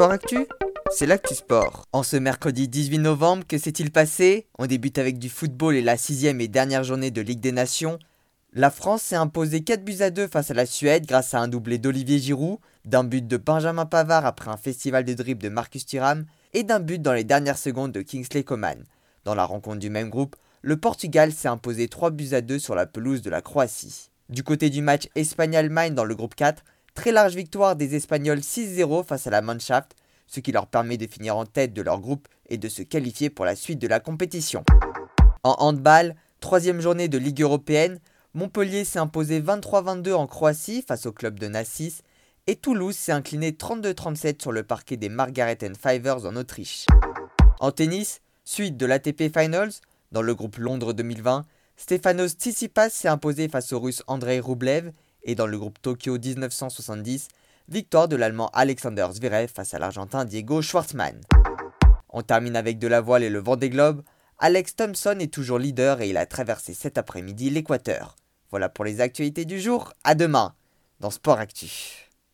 Sport Actu c'est l'actu sport. En ce mercredi 18 novembre, que s'est-il passé? On débute avec du football et la sixième et dernière journée de Ligue des Nations. La France s'est imposée 4 buts à 2 face à la Suède grâce à un doublé d'Olivier Giroud, d'un but de Benjamin Pavard après un festival de dribble de Marcus Thuram et d'un but dans les dernières secondes de Kingsley Coman. Dans la rencontre du même groupe, le Portugal s'est imposé 3 buts à 2 sur la pelouse de la Croatie. Du côté du match Espagne-Allemagne dans le groupe 4, très large victoire des Espagnols 6-0 face à la Mannschaft ce qui leur permet de finir en tête de leur groupe et de se qualifier pour la suite de la compétition. En handball, troisième journée de Ligue européenne, Montpellier s'est imposé 23-22 en Croatie face au club de Nassis et Toulouse s'est incliné 32-37 sur le parquet des Margaret Fivers en Autriche. En tennis, suite de l'ATP Finals, dans le groupe Londres 2020, Stefanos Tsitsipas s'est imposé face au russe Andrei Rublev et dans le groupe Tokyo 1970, victoire de l'Allemand Alexander Zverev face à l'Argentin Diego Schwartzmann. On termine avec de la voile et le vent des globes. Alex Thompson est toujours leader et il a traversé cet après-midi l'Équateur. Voilà pour les actualités du jour, à demain dans Sport Actif.